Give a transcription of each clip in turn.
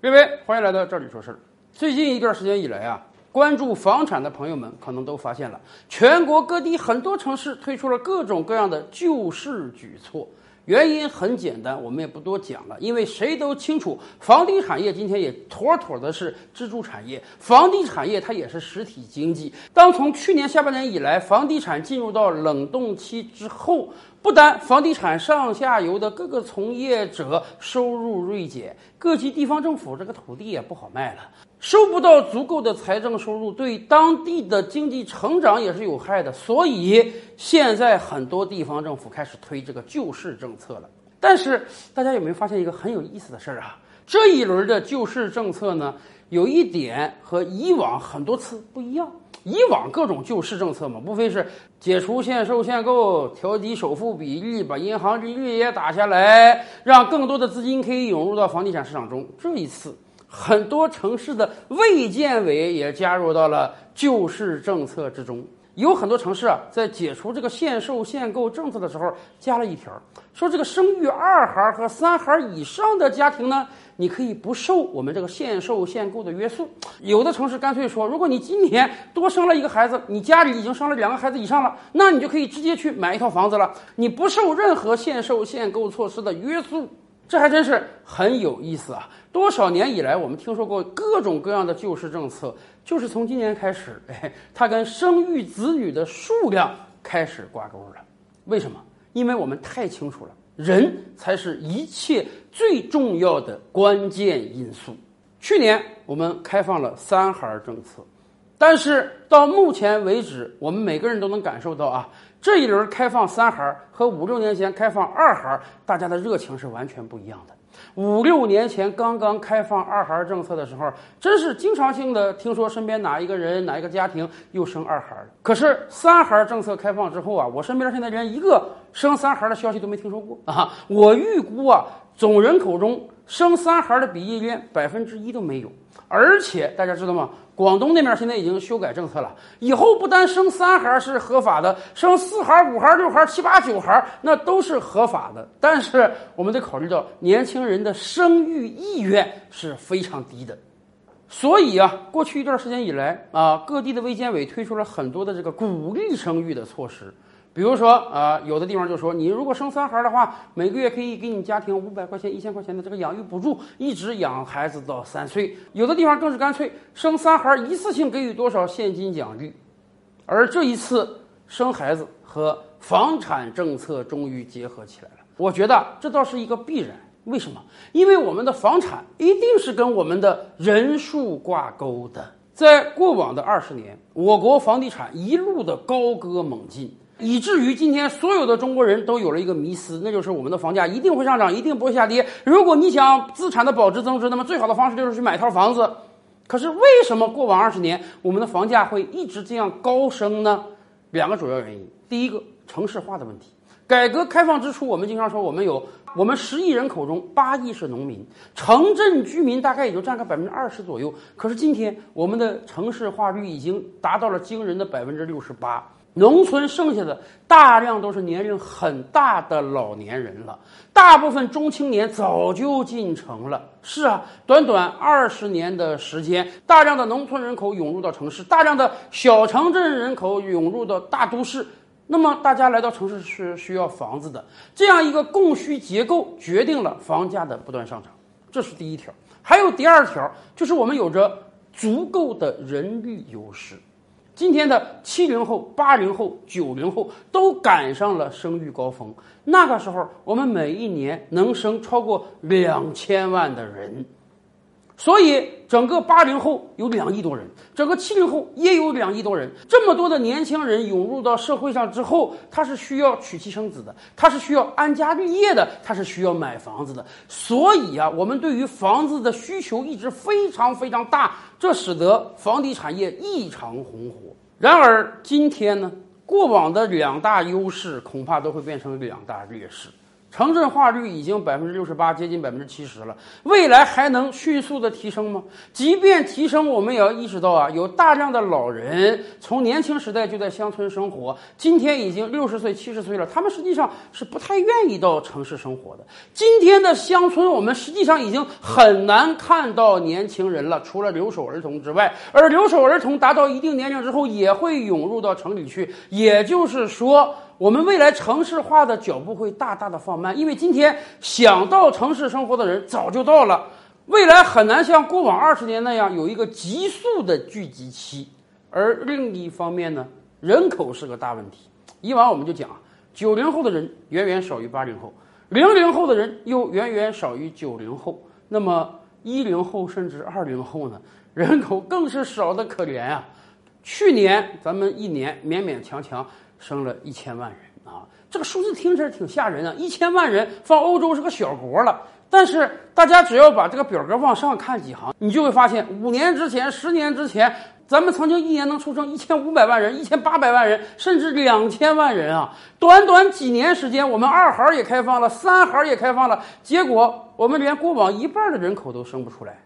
各位，欢迎来到这里说事儿。最近一段时间以来啊，关注房产的朋友们可能都发现了，全国各地很多城市推出了各种各样的救市举措。原因很简单，我们也不多讲了，因为谁都清楚，房地产业今天也妥妥的是支柱产业，房地产业它也是实体经济。当从去年下半年以来，房地产进入到冷冻期之后，不单房地产上下游的各个从业者收入锐减，各级地方政府这个土地也不好卖了，收不到足够的财政收入，对当地的经济成长也是有害的。所以现在很多地方政府开始推这个救市政策了。但是大家有没有发现一个很有意思的事儿啊？这一轮的救市政策呢，有一点和以往很多次不一样。以往各种救市政策嘛，无非是解除限售限购、调低首付比例、把银行利率也打下来，让更多的资金可以涌入到房地产市场中。这一次，很多城市的卫健委也加入到了救市政策之中。有很多城市啊，在解除这个限售限购政策的时候，加了一条，说这个生育二孩和三孩以上的家庭呢。你可以不受我们这个限售限购的约束，有的城市干脆说，如果你今年多生了一个孩子，你家里已经生了两个孩子以上了，那你就可以直接去买一套房子了，你不受任何限售限购措施的约束，这还真是很有意思啊！多少年以来，我们听说过各种各样的救市政策，就是从今年开始，哎，它跟生育子女的数量开始挂钩了。为什么？因为我们太清楚了。人才是一切最重要的关键因素。去年我们开放了三孩政策，但是到目前为止，我们每个人都能感受到啊，这一轮开放三孩和五六年前开放二孩，大家的热情是完全不一样的。五六年前刚刚开放二孩政策的时候，真是经常性的听说身边哪一个人哪一个家庭又生二孩了。可是三孩政策开放之后啊，我身边现在连一个生三孩的消息都没听说过啊！我预估啊，总人口中生三孩的比例连百分之一都没有。而且大家知道吗？广东那边现在已经修改政策了，以后不单生三孩是合法的，生四孩、五孩、六孩、七八九孩那都是合法的。但是我们得考虑到年轻人的生育意愿是非常低的，所以啊，过去一段时间以来啊，各地的卫健委推出了很多的这个鼓励生育的措施。比如说啊，有的地方就说，你如果生三孩的话，每个月可以给你家庭五百块钱、一千块钱的这个养育补助，一直养孩子到三岁。有的地方更是干脆生三孩一次性给予多少现金奖励。而这一次生孩子和房产政策终于结合起来了，我觉得这倒是一个必然。为什么？因为我们的房产一定是跟我们的人数挂钩的。在过往的二十年，我国房地产一路的高歌猛进。以至于今天所有的中国人都有了一个迷思，那就是我们的房价一定会上涨，一定不会下跌。如果你想资产的保值增值，那么最好的方式就是去买套房子。可是为什么过往二十年我们的房价会一直这样高升呢？两个主要原因。第一个，城市化的问题。改革开放之初，我们经常说我们有我们十亿人口中八亿是农民，城镇居民大概也就占个百分之二十左右。可是今天我们的城市化率已经达到了惊人的百分之六十八。农村剩下的大量都是年龄很大的老年人了，大部分中青年早就进城了。是啊，短短二十年的时间，大量的农村人口涌入到城市，大量的小城镇人口涌入到大都市。那么，大家来到城市是需要房子的，这样一个供需结构决定了房价的不断上涨。这是第一条。还有第二条，就是我们有着足够的人力优势。今天的七零后、八零后、九零后都赶上了生育高峰，那个时候我们每一年能生超过两千万的人。所以，整个八零后有两亿多人，整个七零后也有两亿多人。这么多的年轻人涌入到社会上之后，他是需要娶妻生子的，他是需要安家立业的，他是需要买房子的。所以啊，我们对于房子的需求一直非常非常大，这使得房地产业异常红火。然而，今天呢，过往的两大优势恐怕都会变成两大劣势。城镇化率已经百分之六十八，接近百分之七十了。未来还能迅速的提升吗？即便提升，我们也要意识到啊，有大量的老人从年轻时代就在乡村生活，今天已经六十岁、七十岁了，他们实际上是不太愿意到城市生活的。今天的乡村，我们实际上已经很难看到年轻人了，除了留守儿童之外。而留守儿童达到一定年龄之后，也会涌入到城里去。也就是说。我们未来城市化的脚步会大大的放慢，因为今天想到城市生活的人早就到了，未来很难像过往二十年那样有一个急速的聚集期。而另一方面呢，人口是个大问题。以往我们就讲，九零后的人远远少于八零后，零零后的人又远远少于九零后，那么一零后甚至二零后呢，人口更是少的可怜啊！去年咱们一年勉勉强强。生了一千万人啊，这个数字听起来挺吓人啊！一千万人放欧洲是个小国了，但是大家只要把这个表格往上看几行，你就会发现，五年之前、十年之前，咱们曾经一年能出生一千五百万人、一千八百万人，甚至两千万人啊！短短几年时间，我们二孩也开放了，三孩也开放了，结果我们连过往一半的人口都生不出来，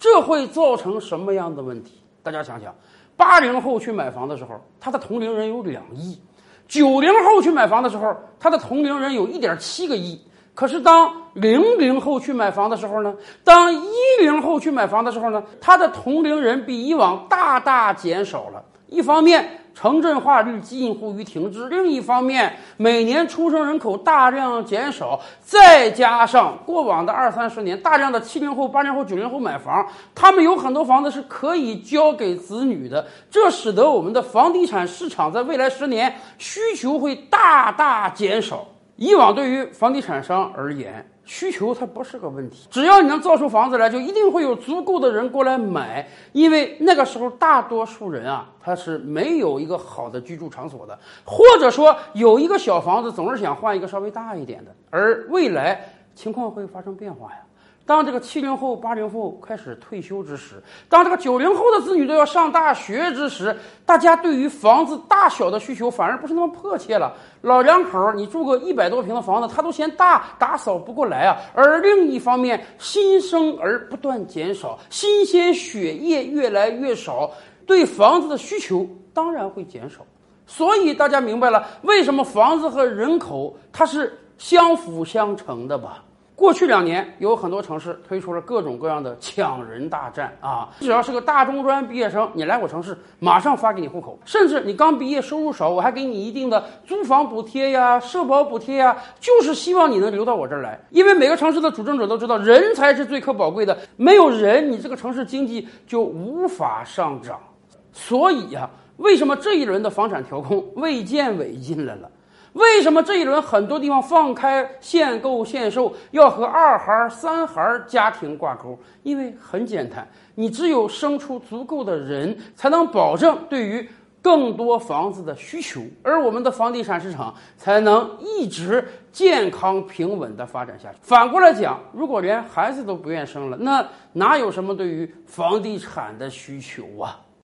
这会造成什么样的问题？大家想想，八零后去买房的时候，他的同龄人有两亿。九零后去买房的时候，他的同龄人有一点七个亿。可是当零零后去买房的时候呢？当一零后去买房的时候呢？他的同龄人比以往大大减少了。一方面，城镇化率近乎于停滞；另一方面，每年出生人口大量减少，再加上过往的二三十年大量的七零后、八零后、九零后买房，他们有很多房子是可以交给子女的，这使得我们的房地产市场在未来十年需求会大大减少。以往对于房地产商而言，需求它不是个问题，只要你能造出房子来，就一定会有足够的人过来买。因为那个时候大多数人啊，他是没有一个好的居住场所的，或者说有一个小房子，总是想换一个稍微大一点的。而未来情况会发生变化呀。当这个七零后、八零后开始退休之时，当这个九零后的子女都要上大学之时，大家对于房子大小的需求反而不是那么迫切了。老两口，你住个一百多平的房子，他都嫌大，打扫不过来啊。而另一方面，新生儿不断减少，新鲜血液越来越少，对房子的需求当然会减少。所以大家明白了，为什么房子和人口它是相辅相成的吧？过去两年，有很多城市推出了各种各样的抢人大战啊！只要是个大中专毕业生，你来我城市，马上发给你户口。甚至你刚毕业，收入少，我还给你一定的租房补贴呀、社保补贴呀，就是希望你能留到我这儿来。因为每个城市的主政者都知道，人才是最可宝贵的，没有人，你这个城市经济就无法上涨。所以呀，为什么这一轮的房产调控，卫健委进来了？为什么这一轮很多地方放开限购限售，要和二孩、三孩家庭挂钩？因为很简单，你只有生出足够的人，才能保证对于更多房子的需求，而我们的房地产市场才能一直健康平稳的发展下去。反过来讲，如果连孩子都不愿生了，那哪有什么对于房地产的需求啊？